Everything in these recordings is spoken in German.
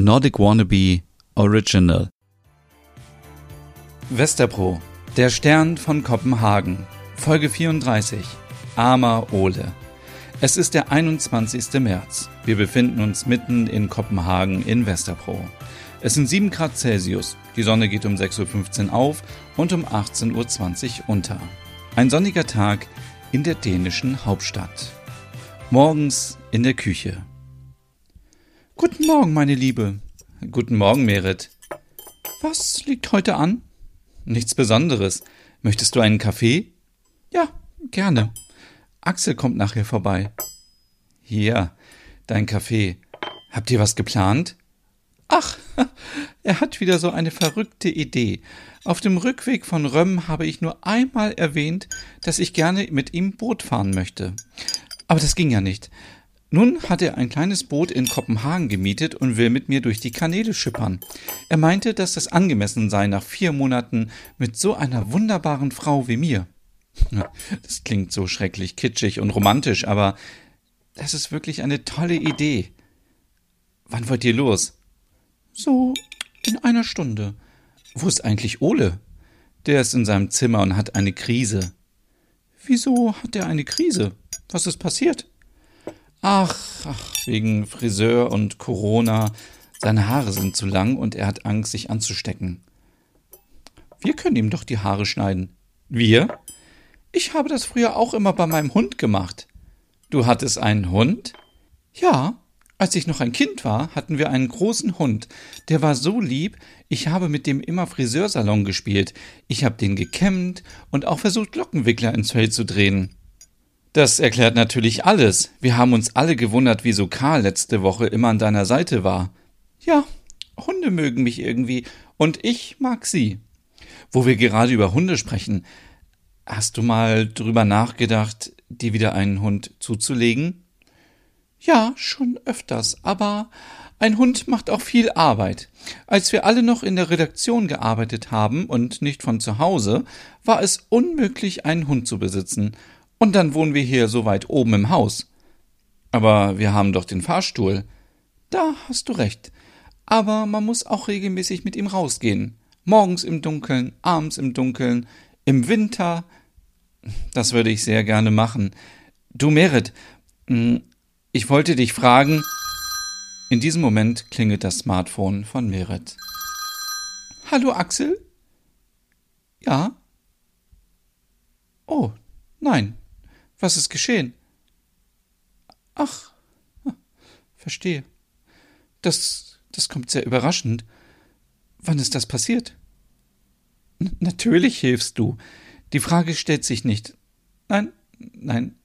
Nordic Wannabe Original. Westerpro, der Stern von Kopenhagen, Folge 34. Armer Ole. Es ist der 21. März. Wir befinden uns mitten in Kopenhagen in Westerpro. Es sind 7 Grad Celsius. Die Sonne geht um 6.15 Uhr auf und um 18.20 Uhr unter. Ein sonniger Tag in der dänischen Hauptstadt. Morgens in der Küche. Guten Morgen, meine Liebe. Guten Morgen, Merit. Was liegt heute an? Nichts Besonderes. Möchtest du einen Kaffee? Ja, gerne. Axel kommt nachher vorbei. Hier, dein Kaffee. Habt ihr was geplant? Ach, er hat wieder so eine verrückte Idee. Auf dem Rückweg von Römm habe ich nur einmal erwähnt, dass ich gerne mit ihm Boot fahren möchte. Aber das ging ja nicht. Nun hat er ein kleines Boot in Kopenhagen gemietet und will mit mir durch die Kanäle schippern. Er meinte, dass das angemessen sei nach vier Monaten mit so einer wunderbaren Frau wie mir. Das klingt so schrecklich kitschig und romantisch, aber das ist wirklich eine tolle Idee. Wann wollt ihr los? So in einer Stunde. Wo ist eigentlich Ole? Der ist in seinem Zimmer und hat eine Krise. Wieso hat er eine Krise? Was ist passiert? Ach, ach, wegen Friseur und Corona. Seine Haare sind zu lang und er hat Angst, sich anzustecken. Wir können ihm doch die Haare schneiden. Wir? Ich habe das früher auch immer bei meinem Hund gemacht. Du hattest einen Hund? Ja. Als ich noch ein Kind war, hatten wir einen großen Hund. Der war so lieb, ich habe mit dem immer Friseursalon gespielt. Ich habe den gekämmt und auch versucht, Lockenwickler ins Fell zu drehen. Das erklärt natürlich alles. Wir haben uns alle gewundert, wieso Karl letzte Woche immer an deiner Seite war. Ja, Hunde mögen mich irgendwie und ich mag sie. Wo wir gerade über Hunde sprechen, hast du mal drüber nachgedacht, dir wieder einen Hund zuzulegen? Ja, schon öfters, aber ein Hund macht auch viel Arbeit. Als wir alle noch in der Redaktion gearbeitet haben und nicht von zu Hause, war es unmöglich, einen Hund zu besitzen, und dann wohnen wir hier so weit oben im Haus. Aber wir haben doch den Fahrstuhl. Da hast du recht. Aber man muss auch regelmäßig mit ihm rausgehen. Morgens im Dunkeln, abends im Dunkeln, im Winter. Das würde ich sehr gerne machen. Du Merit, hm, ich wollte dich fragen. In diesem Moment klingelt das Smartphone von Merit. Hallo Axel? Ja? Oh, nein, was ist geschehen? Ach, verstehe. Das, das kommt sehr überraschend. Wann ist das passiert? N natürlich hilfst du. Die Frage stellt sich nicht. Nein, nein.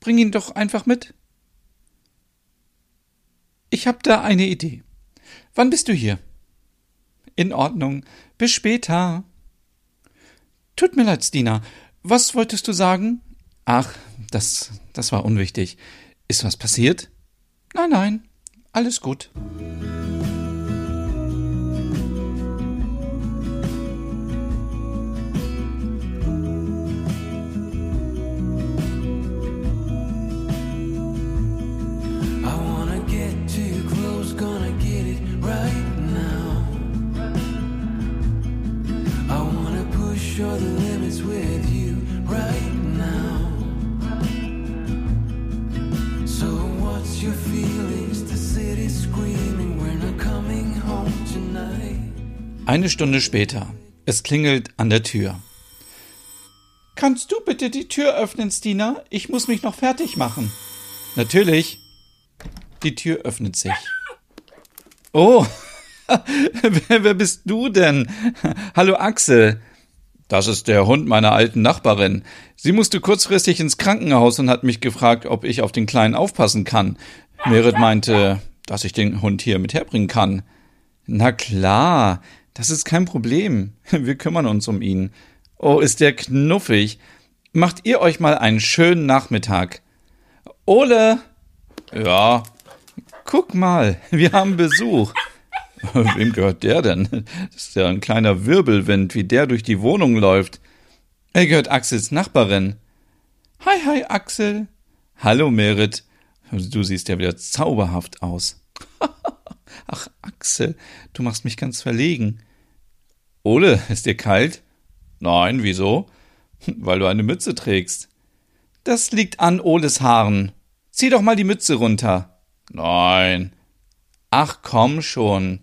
Bring ihn doch einfach mit. Ich hab da eine Idee. Wann bist du hier? In Ordnung. Bis später. Tut mir leid, Stina. Was wolltest du sagen? Ach, das, das war unwichtig. Ist was passiert? Nein, nein, alles gut. Eine Stunde später. Es klingelt an der Tür. Kannst du bitte die Tür öffnen, Stina? Ich muss mich noch fertig machen. Natürlich. Die Tür öffnet sich. Oh, wer, wer bist du denn? Hallo Axel. Das ist der Hund meiner alten Nachbarin. Sie musste kurzfristig ins Krankenhaus und hat mich gefragt, ob ich auf den Kleinen aufpassen kann. Merit meinte, dass ich den Hund hier mit herbringen kann. Na klar, das ist kein Problem. Wir kümmern uns um ihn. Oh, ist der knuffig. Macht ihr euch mal einen schönen Nachmittag. Ole! Ja. Guck mal, wir haben Besuch. Wem gehört der denn? Das ist ja ein kleiner Wirbelwind, wie der durch die Wohnung läuft. Er gehört Axels Nachbarin. Hi, hi, Axel. Hallo, Merit. Du siehst ja wieder zauberhaft aus. Ach, Axel, du machst mich ganz verlegen. Ole, ist dir kalt? Nein, wieso? Weil du eine Mütze trägst. Das liegt an Oles Haaren. Zieh doch mal die Mütze runter. Nein. Ach komm schon.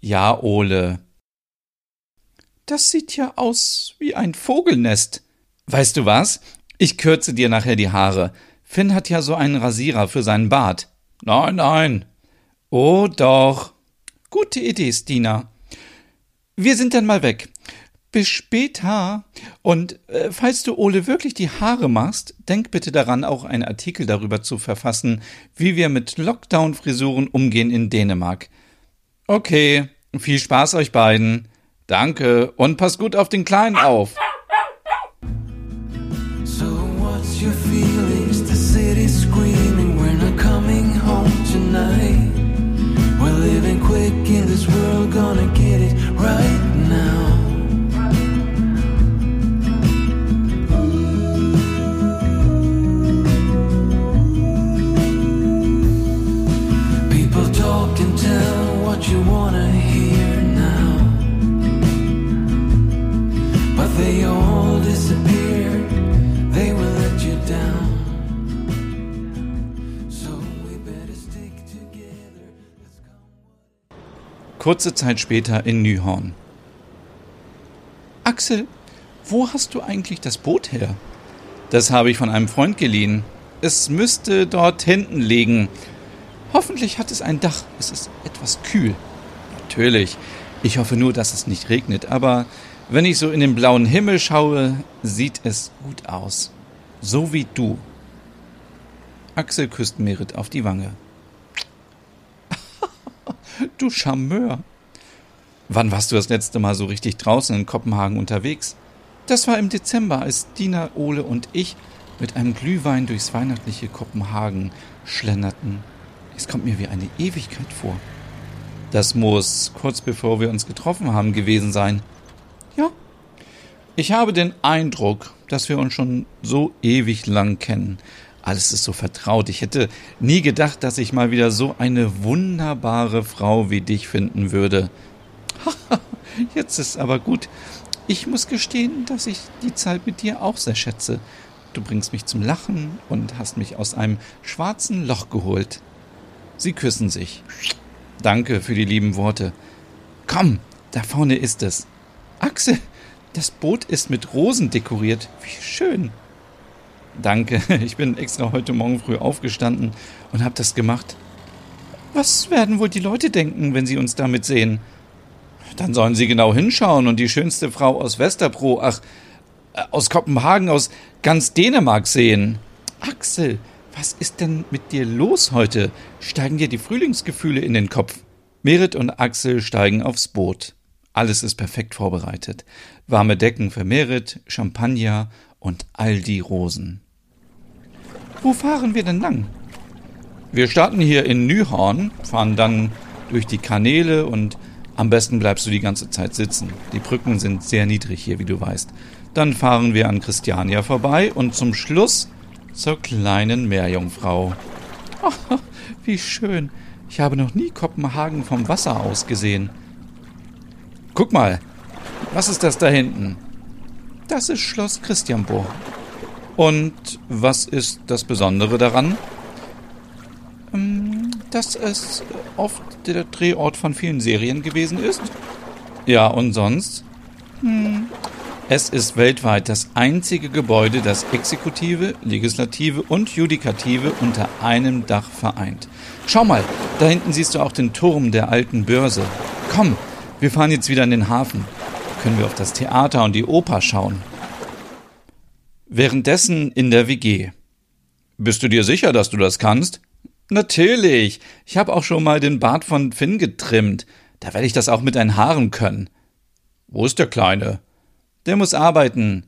Ja, Ole. Das sieht ja aus wie ein Vogelnest. Weißt du was? Ich kürze dir nachher die Haare. Finn hat ja so einen Rasierer für seinen Bart. Nein, nein. Oh doch. Gute Idee, Stina. Wir sind dann mal weg. Bis später. Und äh, falls du Ole wirklich die Haare machst, denk bitte daran, auch einen Artikel darüber zu verfassen, wie wir mit Lockdown-Frisuren umgehen in Dänemark. Okay, viel Spaß euch beiden. Danke und pass gut auf den Kleinen auf. Kurze Zeit später in Nyhorn. Axel, wo hast du eigentlich das Boot her? Das habe ich von einem Freund geliehen. Es müsste dort hinten liegen. Hoffentlich hat es ein Dach. Es ist etwas kühl. Natürlich. Ich hoffe nur, dass es nicht regnet, aber wenn ich so in den blauen Himmel schaue, sieht es gut aus. So wie du. Axel küsst Merit auf die Wange. du Charmeur. Wann warst du das letzte Mal so richtig draußen in Kopenhagen unterwegs? Das war im Dezember, als Dina, Ole und ich mit einem Glühwein durchs weihnachtliche Kopenhagen schlenderten. Es kommt mir wie eine Ewigkeit vor. Das muss kurz bevor wir uns getroffen haben gewesen sein. Ja. Ich habe den Eindruck, dass wir uns schon so ewig lang kennen. Alles ist so vertraut. Ich hätte nie gedacht, dass ich mal wieder so eine wunderbare Frau wie dich finden würde. Jetzt ist aber gut. Ich muss gestehen, dass ich die Zeit mit dir auch sehr schätze. Du bringst mich zum Lachen und hast mich aus einem schwarzen Loch geholt. Sie küssen sich. Danke für die lieben Worte. Komm, da vorne ist es. Axel, das Boot ist mit Rosen dekoriert. Wie schön. Danke, ich bin extra heute Morgen früh aufgestanden und habe das gemacht. Was werden wohl die Leute denken, wenn sie uns damit sehen? Dann sollen sie genau hinschauen und die schönste Frau aus Westerbro, ach, äh, aus Kopenhagen, aus ganz Dänemark sehen. Axel, was ist denn mit dir los heute? Steigen dir die Frühlingsgefühle in den Kopf? Merit und Axel steigen aufs Boot. Alles ist perfekt vorbereitet. Warme Decken für Merit, Champagner und all die Rosen. Wo fahren wir denn lang? Wir starten hier in Nyhorn, fahren dann durch die Kanäle und am besten bleibst du die ganze Zeit sitzen. Die Brücken sind sehr niedrig hier, wie du weißt. Dann fahren wir an Christiania vorbei und zum Schluss zur kleinen Meerjungfrau. Oh, wie schön. Ich habe noch nie Kopenhagen vom Wasser aus gesehen. Guck mal, was ist das da hinten? Das ist Schloss Christianburg. Und was ist das Besondere daran? Ähm, dass es oft der Drehort von vielen Serien gewesen ist. Ja, und sonst? Hm. Es ist weltweit das einzige Gebäude, das Exekutive, Legislative und Judikative unter einem Dach vereint. Schau mal, da hinten siehst du auch den Turm der alten Börse. Komm, wir fahren jetzt wieder in den Hafen. Können wir auf das Theater und die Oper schauen. Währenddessen in der WG. Bist du dir sicher, dass du das kannst? Natürlich. Ich habe auch schon mal den Bart von Finn getrimmt. Da werde ich das auch mit deinen Haaren können. Wo ist der Kleine? Der muss arbeiten.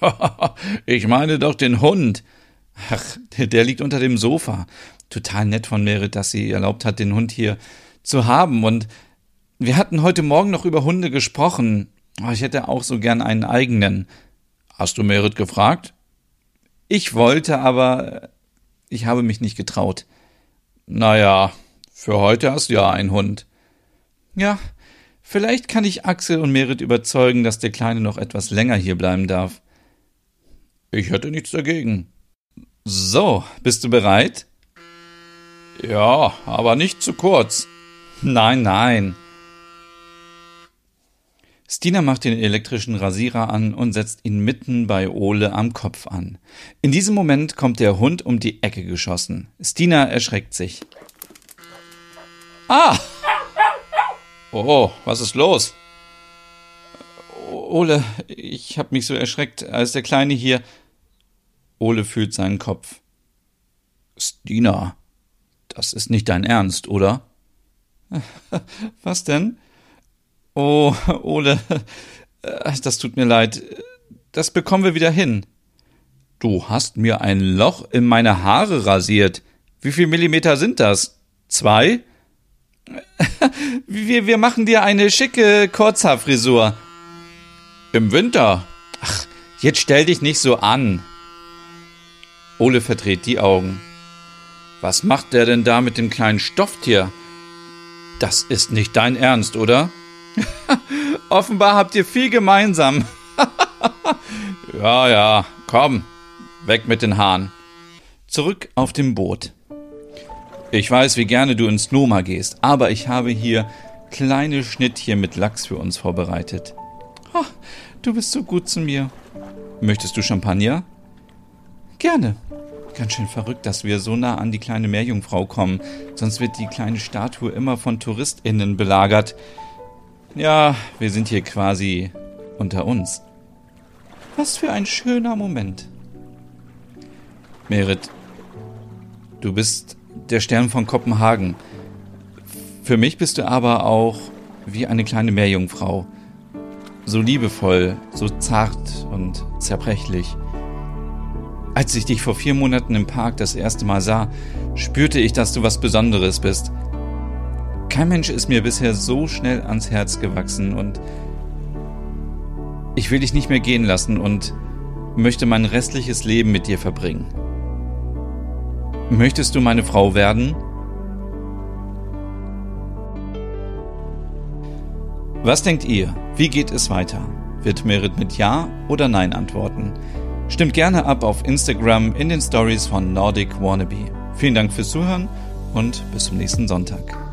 ich meine doch den Hund. Ach, der liegt unter dem Sofa. Total nett von Merit, dass sie erlaubt hat, den Hund hier zu haben. Und wir hatten heute Morgen noch über Hunde gesprochen. Oh, ich hätte auch so gern einen eigenen. Hast du Merit gefragt? Ich wollte, aber ich habe mich nicht getraut. Naja, Für heute hast du ja einen Hund. Ja, vielleicht kann ich Axel und Merit überzeugen, dass der Kleine noch etwas länger hier bleiben darf. Ich hätte nichts dagegen. So, bist du bereit? Ja, aber nicht zu kurz. Nein, nein. Stina macht den elektrischen Rasierer an und setzt ihn mitten bei Ole am Kopf an. In diesem Moment kommt der Hund um die Ecke geschossen. Stina erschreckt sich. Ah! Oh, was ist los? Ole, ich hab mich so erschreckt, als der Kleine hier. Ole fühlt seinen Kopf. Stina, das ist nicht dein Ernst, oder? Was denn? Oh, Ole, das tut mir leid. Das bekommen wir wieder hin. Du hast mir ein Loch in meine Haare rasiert. Wie viel Millimeter sind das? Zwei? Wir, wir machen dir eine schicke Kurzhaarfrisur. Im Winter. Ach, jetzt stell dich nicht so an. Ole verdreht die Augen. Was macht der denn da mit dem kleinen Stofftier? Das ist nicht dein Ernst, oder? Offenbar habt ihr viel gemeinsam. ja, ja, komm, weg mit den Haaren. Zurück auf dem Boot. Ich weiß, wie gerne du ins Noma gehst, aber ich habe hier kleine Schnittchen mit Lachs für uns vorbereitet. Oh, du bist so gut zu mir. Möchtest du Champagner? Gerne. Ganz schön verrückt, dass wir so nah an die kleine Meerjungfrau kommen. Sonst wird die kleine Statue immer von TouristInnen belagert. Ja, wir sind hier quasi unter uns. Was für ein schöner Moment. Merit, du bist der Stern von Kopenhagen. Für mich bist du aber auch wie eine kleine Meerjungfrau. So liebevoll, so zart und zerbrechlich. Als ich dich vor vier Monaten im Park das erste Mal sah, spürte ich, dass du was Besonderes bist. Kein Mensch ist mir bisher so schnell ans Herz gewachsen und ich will dich nicht mehr gehen lassen und möchte mein restliches Leben mit dir verbringen. Möchtest du meine Frau werden? Was denkt ihr? Wie geht es weiter? Wird Merit mit Ja oder Nein antworten? Stimmt gerne ab auf Instagram in den Stories von Nordic Wannabe. Vielen Dank fürs Zuhören und bis zum nächsten Sonntag.